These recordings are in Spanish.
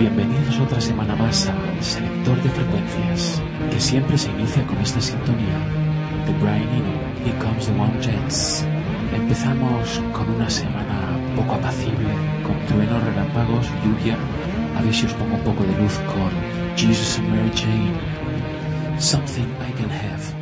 Bienvenidos otra semana más al selector de frecuencias, que siempre se inicia con esta sintonía. The Brian Eno, Comes the One Jets. Empezamos con una semana poco apacible, con truenos, relámpagos, lluvia. A ver si os pongo un poco de luz con Jesus and Mary Jane. Something I can have.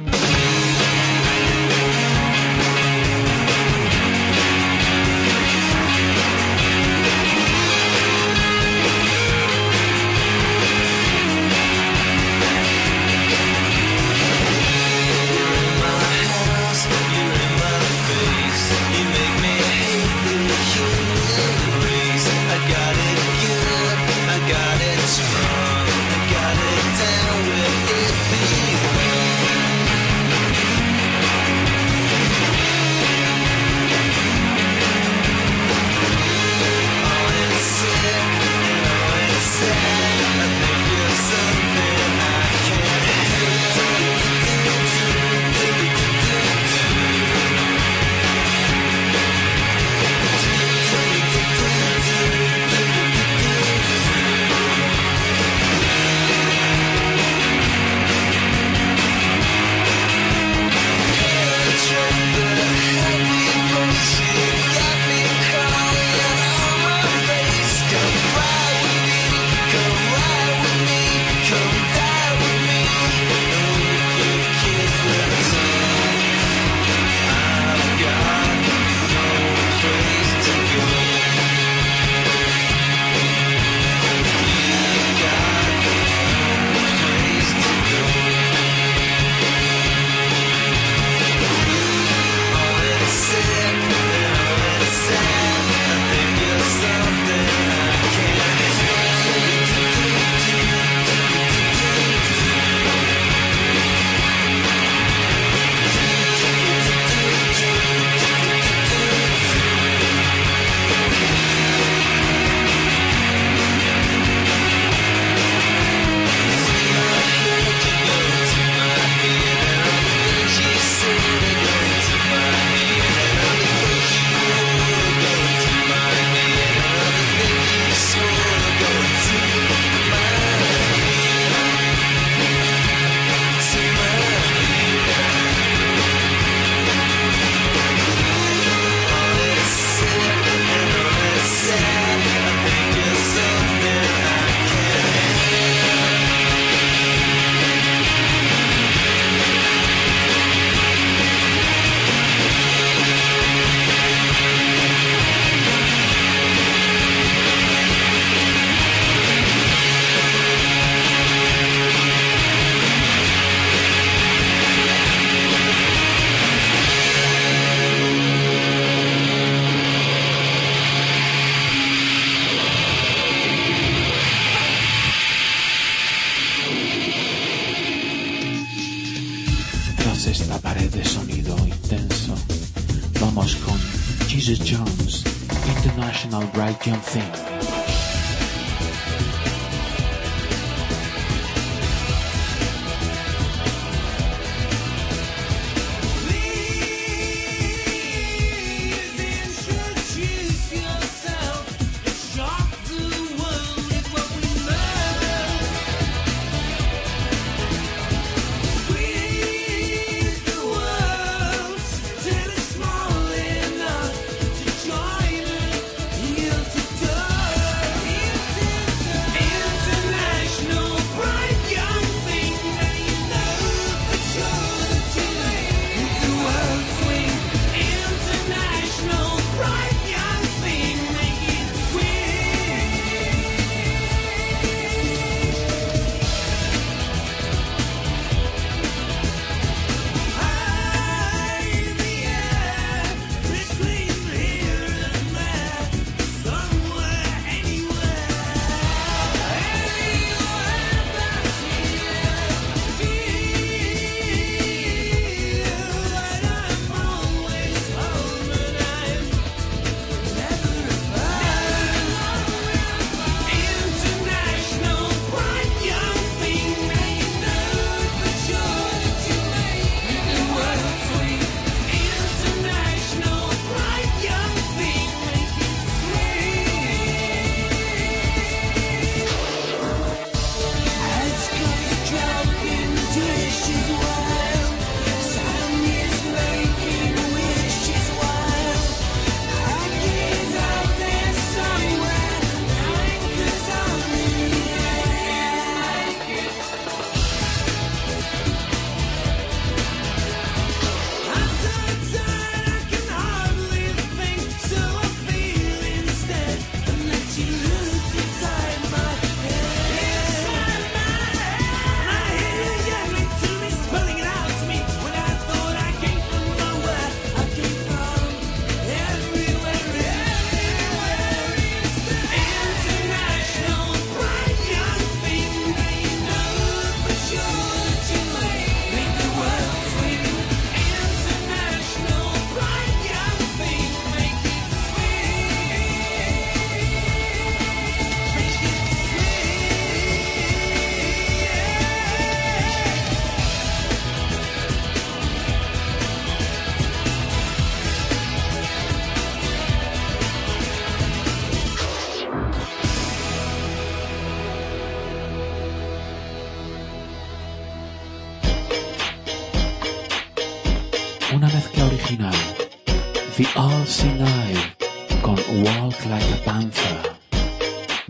I jump think.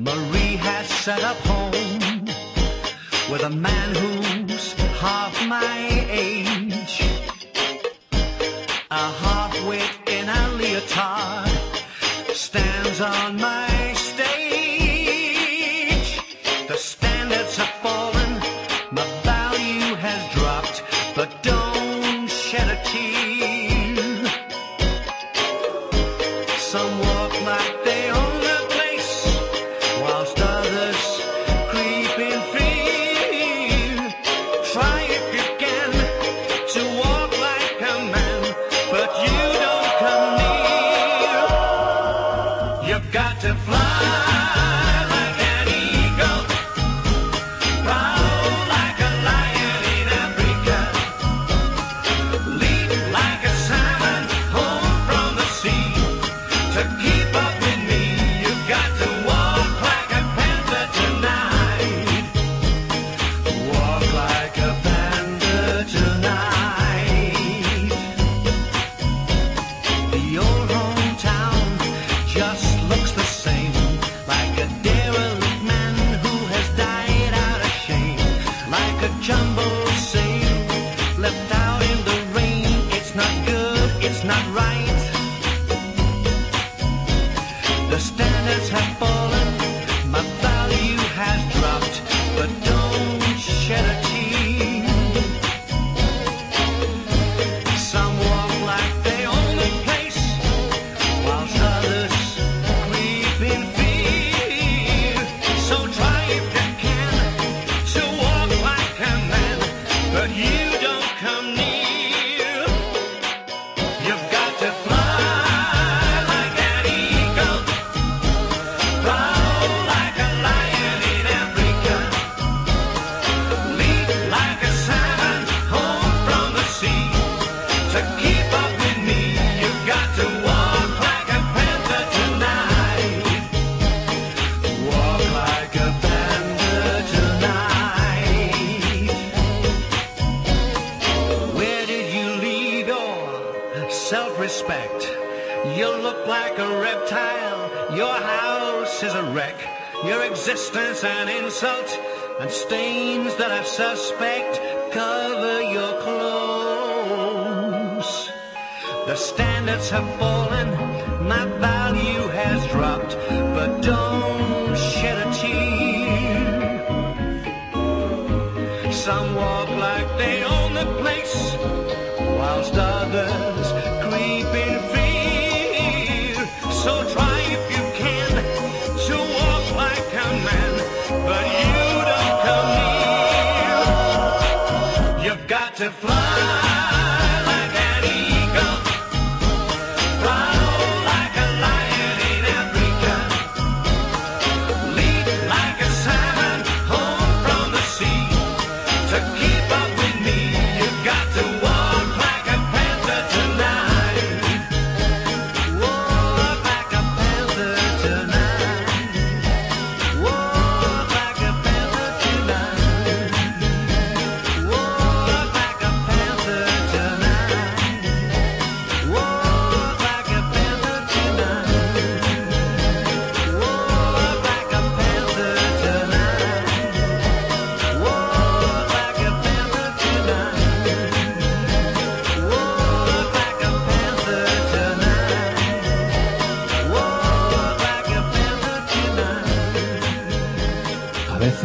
Marie has set up home with a man who's half my age. A half-wit in a leotard stands on my but you like a jumble. resistance and insult, and stains that I suspect cover your clothes. The standards have fallen, my value has dropped, but don't shed a tear. Some walk like they own the place, whilst others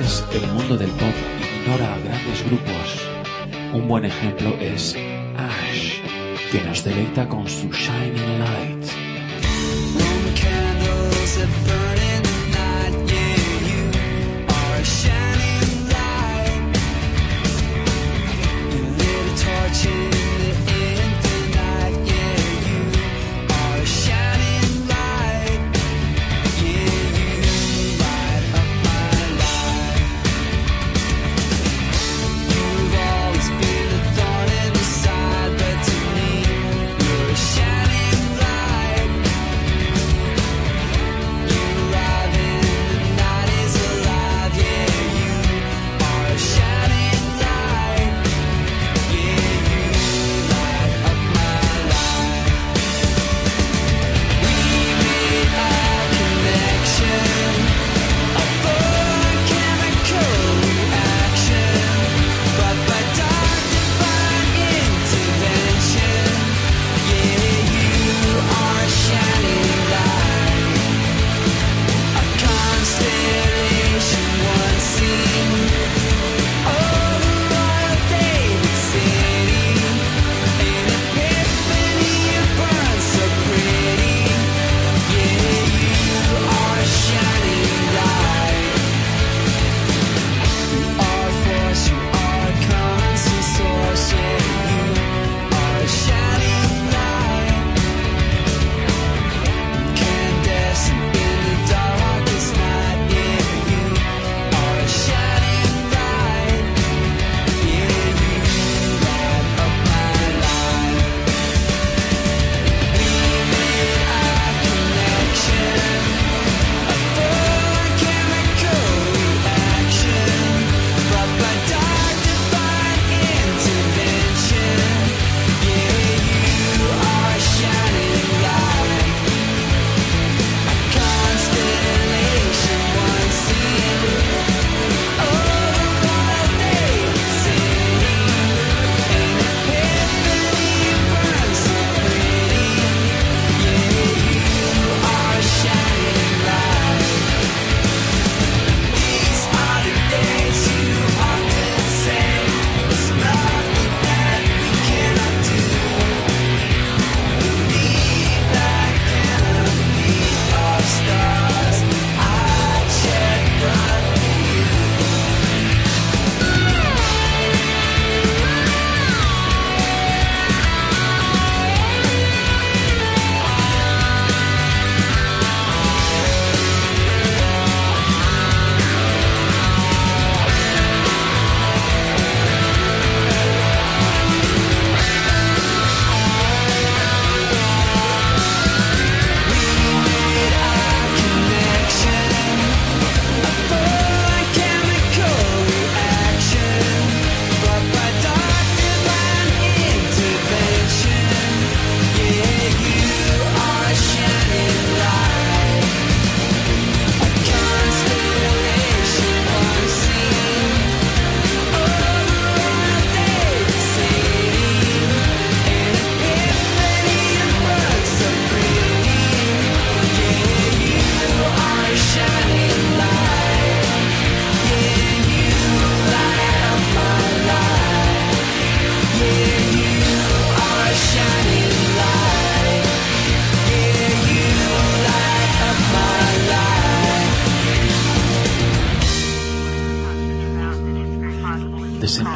el mundo del pop ignora a grandes grupos. Un buen ejemplo es Ash, que nos deleita con su Shining Light.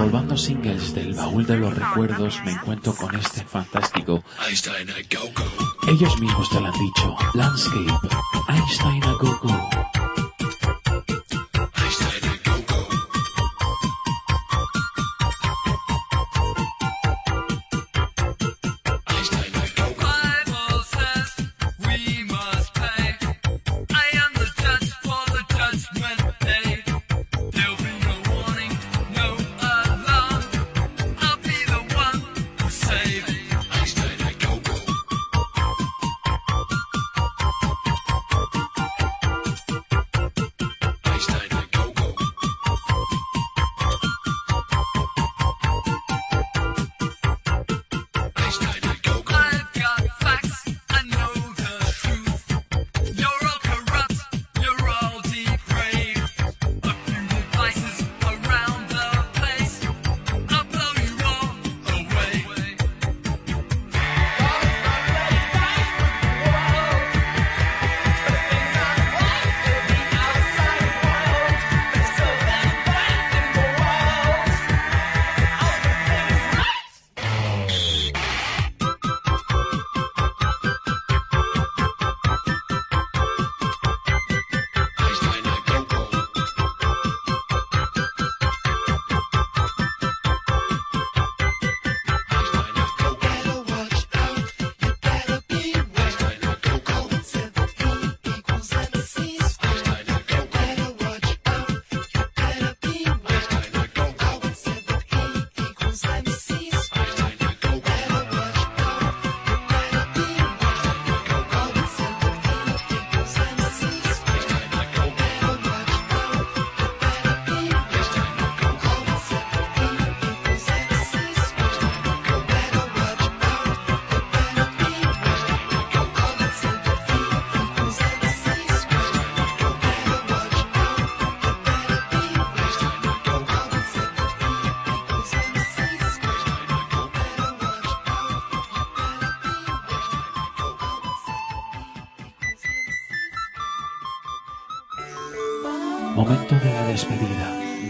Robando singles del baúl de los recuerdos me encuentro con este fantástico. Einstein a Go Go. Ellos mismos te lo han dicho. Landscape. Einstein a Go Go.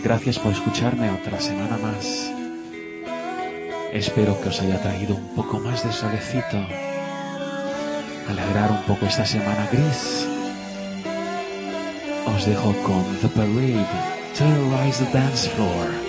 gracias por escucharme otra semana más. Espero que os haya traído un poco más de solecito, alegrar un poco esta semana gris. Os dejo con The Parade, Terrorize the Dance Floor.